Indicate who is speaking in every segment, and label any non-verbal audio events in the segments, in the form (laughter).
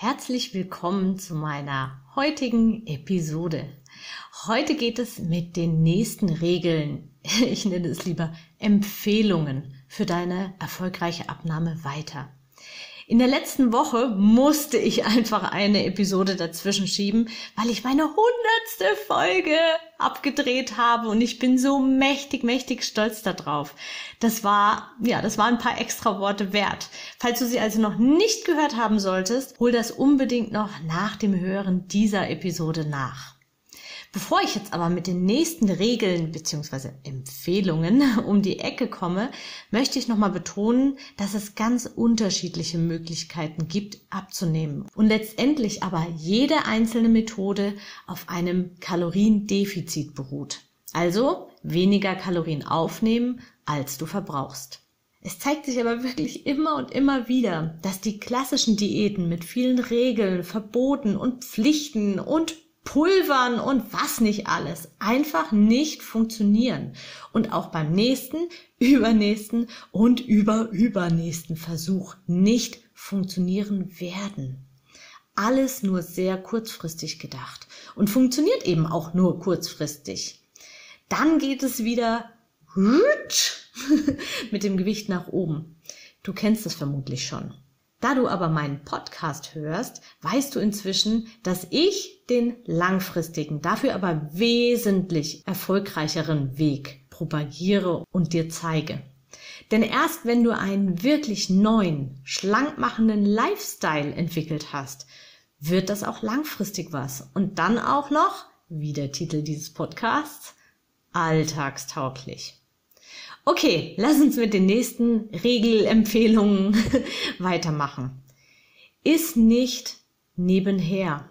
Speaker 1: Herzlich willkommen zu meiner heutigen Episode. Heute geht es mit den nächsten Regeln, (laughs) ich nenne es lieber Empfehlungen für deine erfolgreiche Abnahme weiter. In der letzten Woche musste ich einfach eine Episode dazwischen schieben, weil ich meine hundertste Folge abgedreht habe und ich bin so mächtig, mächtig stolz darauf. Das war, ja, das waren ein paar extra Worte wert. Falls du sie also noch nicht gehört haben solltest, hol das unbedingt noch nach dem Hören dieser Episode nach. Bevor ich jetzt aber mit den nächsten Regeln bzw. Empfehlungen (laughs) um die Ecke komme, möchte ich nochmal betonen, dass es ganz unterschiedliche Möglichkeiten gibt, abzunehmen und letztendlich aber jede einzelne Methode auf einem Kaloriendefizit beruht. Also weniger Kalorien aufnehmen, als du verbrauchst. Es zeigt sich aber wirklich immer und immer wieder, dass die klassischen Diäten mit vielen Regeln, Verboten und Pflichten und Pulvern und was nicht alles einfach nicht funktionieren und auch beim nächsten, (laughs) übernächsten und überübernächsten Versuch nicht funktionieren werden. Alles nur sehr kurzfristig gedacht und funktioniert eben auch nur kurzfristig. Dann geht es wieder (laughs) mit dem Gewicht nach oben. Du kennst es vermutlich schon. Da du aber meinen Podcast hörst, weißt du inzwischen, dass ich den langfristigen, dafür aber wesentlich erfolgreicheren Weg propagiere und dir zeige. Denn erst wenn du einen wirklich neuen, schlank machenden Lifestyle entwickelt hast, wird das auch langfristig was. Und dann auch noch, wie der Titel dieses Podcasts, alltagstauglich. Okay, lass uns mit den nächsten Regelempfehlungen (laughs) weitermachen. Ist nicht nebenher.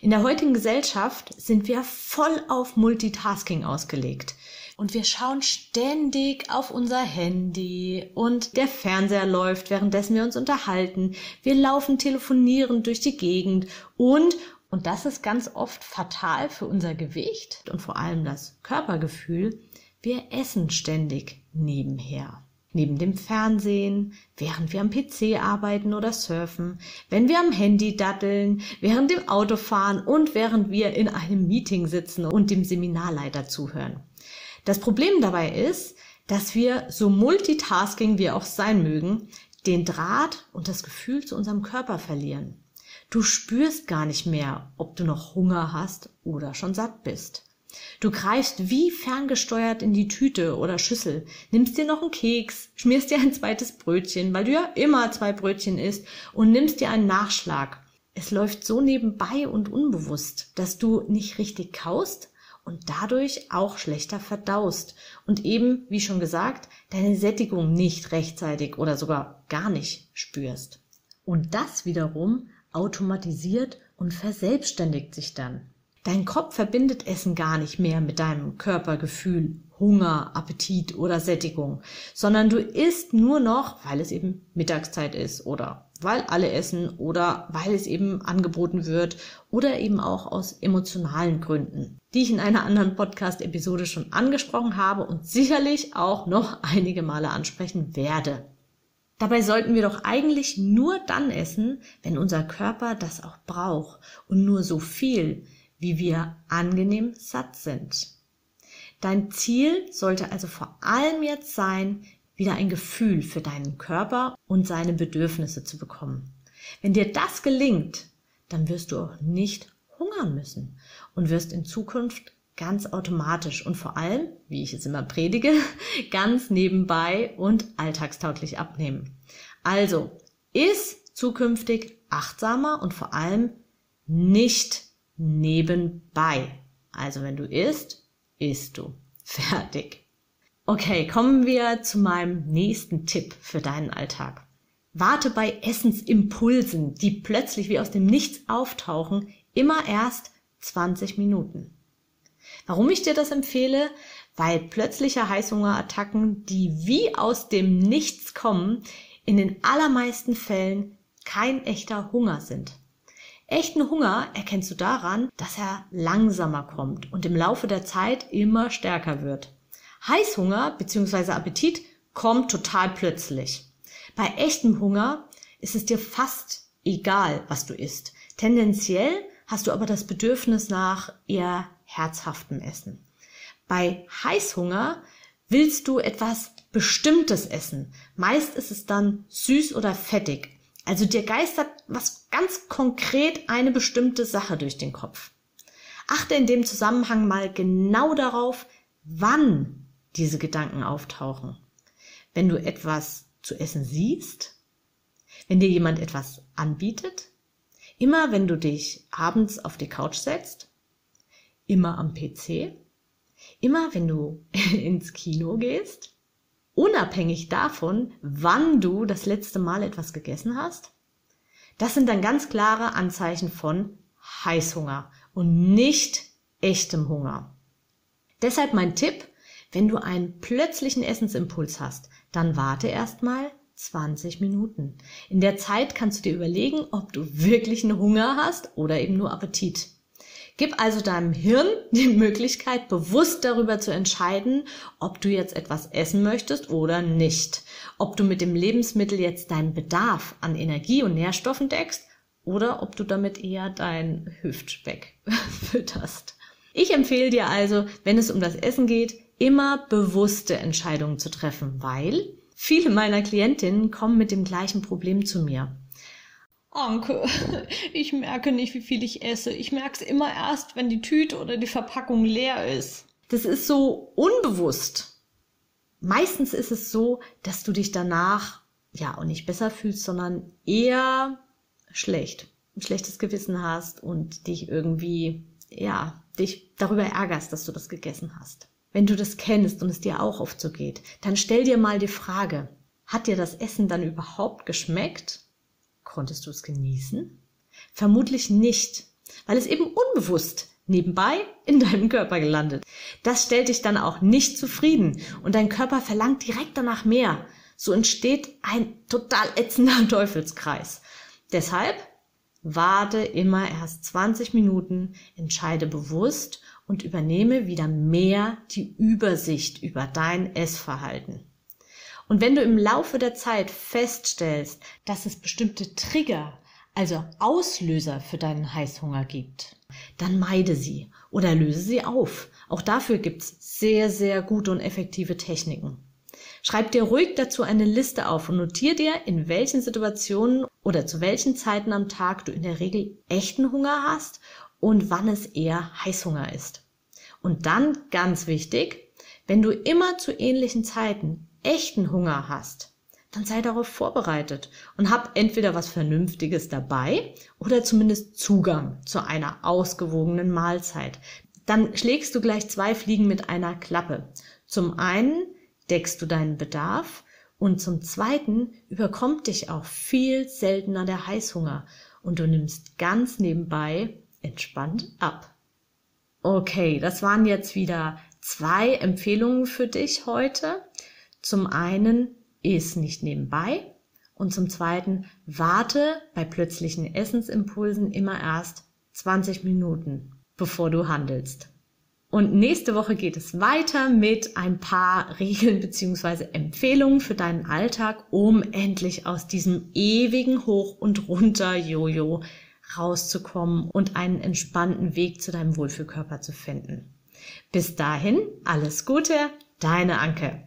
Speaker 1: In der heutigen Gesellschaft sind wir voll auf Multitasking ausgelegt. Und wir schauen ständig auf unser Handy und der Fernseher läuft, währenddessen wir uns unterhalten. Wir laufen telefonieren durch die Gegend und, und das ist ganz oft fatal für unser Gewicht und vor allem das Körpergefühl, wir essen ständig nebenher. Neben dem Fernsehen, während wir am PC arbeiten oder surfen, wenn wir am Handy datteln, während dem Autofahren und während wir in einem Meeting sitzen und dem Seminarleiter zuhören. Das Problem dabei ist, dass wir, so multitasking wir auch sein mögen, den Draht und das Gefühl zu unserem Körper verlieren. Du spürst gar nicht mehr, ob du noch Hunger hast oder schon satt bist. Du greifst wie ferngesteuert in die Tüte oder Schüssel, nimmst dir noch einen Keks, schmierst dir ein zweites Brötchen, weil du ja immer zwei Brötchen isst, und nimmst dir einen Nachschlag. Es läuft so nebenbei und unbewusst, dass du nicht richtig kaust und dadurch auch schlechter verdaust und eben, wie schon gesagt, deine Sättigung nicht rechtzeitig oder sogar gar nicht spürst. Und das wiederum automatisiert und verselbstständigt sich dann. Dein Kopf verbindet Essen gar nicht mehr mit deinem Körpergefühl, Hunger, Appetit oder Sättigung, sondern du isst nur noch, weil es eben Mittagszeit ist oder weil alle essen oder weil es eben angeboten wird oder eben auch aus emotionalen Gründen, die ich in einer anderen Podcast-Episode schon angesprochen habe und sicherlich auch noch einige Male ansprechen werde. Dabei sollten wir doch eigentlich nur dann essen, wenn unser Körper das auch braucht und nur so viel, wie wir angenehm satt sind. Dein Ziel sollte also vor allem jetzt sein, wieder ein Gefühl für deinen Körper und seine Bedürfnisse zu bekommen. Wenn dir das gelingt, dann wirst du auch nicht hungern müssen und wirst in Zukunft ganz automatisch und vor allem, wie ich es immer predige, (laughs) ganz nebenbei und alltagstauglich abnehmen. Also, iss zukünftig achtsamer und vor allem nicht nebenbei. Also wenn du isst, isst du. (laughs) Fertig. Okay, kommen wir zu meinem nächsten Tipp für deinen Alltag. Warte bei Essensimpulsen, die plötzlich wie aus dem Nichts auftauchen, immer erst 20 Minuten. Warum ich dir das empfehle? Weil plötzliche Heißhungerattacken, die wie aus dem Nichts kommen, in den allermeisten Fällen kein echter Hunger sind. Echten Hunger erkennst du daran, dass er langsamer kommt und im Laufe der Zeit immer stärker wird. Heißhunger bzw. Appetit kommt total plötzlich. Bei echtem Hunger ist es dir fast egal, was du isst. Tendenziell hast du aber das Bedürfnis nach eher herzhaftem Essen. Bei Heißhunger willst du etwas Bestimmtes essen. Meist ist es dann süß oder fettig. Also dir geistert was ganz konkret eine bestimmte Sache durch den Kopf. Achte in dem Zusammenhang mal genau darauf, wann diese Gedanken auftauchen. Wenn du etwas zu essen siehst, wenn dir jemand etwas anbietet, immer wenn du dich abends auf die Couch setzt, immer am PC, immer wenn du (laughs) ins Kino gehst, unabhängig davon, wann du das letzte Mal etwas gegessen hast? Das sind dann ganz klare Anzeichen von Heißhunger und nicht echtem Hunger. Deshalb mein Tipp, wenn du einen plötzlichen Essensimpuls hast, dann warte erstmal 20 Minuten. In der Zeit kannst du dir überlegen, ob du wirklich einen Hunger hast oder eben nur Appetit. Gib also deinem Hirn (laughs) die Möglichkeit, bewusst darüber zu entscheiden, ob du jetzt etwas essen möchtest oder nicht. Ob du mit dem Lebensmittel jetzt deinen Bedarf an Energie und Nährstoffen deckst oder ob du damit eher dein Hüftspeck (laughs) fütterst. Ich empfehle dir also, wenn es um das Essen geht, immer bewusste Entscheidungen zu treffen, weil viele meiner Klientinnen kommen mit dem gleichen Problem zu mir.
Speaker 2: Anke, (laughs) ich merke nicht, wie viel ich esse. Ich merke es immer erst, wenn die Tüte oder die Verpackung leer ist.
Speaker 1: Das ist so unbewusst. Meistens ist es so, dass du dich danach ja auch nicht besser fühlst, sondern eher schlecht, ein schlechtes Gewissen hast und dich irgendwie ja, dich darüber ärgerst, dass du das gegessen hast. Wenn du das kennst und es dir auch oft so geht, dann stell dir mal die Frage, hat dir das Essen dann überhaupt geschmeckt? Konntest du es genießen? Vermutlich nicht, weil es eben unbewusst nebenbei in deinem Körper gelandet. Das stellt dich dann auch nicht zufrieden und dein Körper verlangt direkt danach mehr. So entsteht ein total ätzender (laughs) Teufelskreis. Deshalb warte immer erst 20 Minuten, entscheide bewusst und übernehme wieder mehr die Übersicht über dein Essverhalten. Und wenn du im Laufe der Zeit feststellst, dass es bestimmte Trigger, also Auslöser für deinen Heißhunger gibt, dann meide sie oder löse sie auf. Auch dafür gibt's sehr, sehr gute und effektive Techniken. Schreib dir ruhig dazu eine Liste auf und notier dir, in welchen Situationen oder zu welchen Zeiten am Tag du in der Regel echten Hunger hast und wann es eher Heißhunger ist. Und dann ganz wichtig, wenn du immer zu ähnlichen Zeiten echten Hunger hast, dann sei darauf vorbereitet und hab entweder was Vernünftiges dabei oder zumindest Zugang zu einer ausgewogenen Mahlzeit. Dann schlägst du gleich zwei Fliegen mit einer Klappe. Zum einen deckst du deinen Bedarf und zum zweiten überkommt dich auch viel seltener der Heißhunger und du nimmst ganz nebenbei entspannt ab. Okay, das waren jetzt wieder zwei Empfehlungen für dich heute. Zum einen iss nicht nebenbei und zum zweiten warte bei plötzlichen Essensimpulsen immer erst 20 Minuten, bevor du handelst. Und nächste Woche geht es weiter mit ein paar Regeln bzw. Empfehlungen für deinen Alltag, um endlich aus diesem ewigen Hoch und runter Jojo rauszukommen und einen entspannten Weg zu deinem Wohlfühlkörper zu finden. Bis dahin, alles Gute, deine Anke.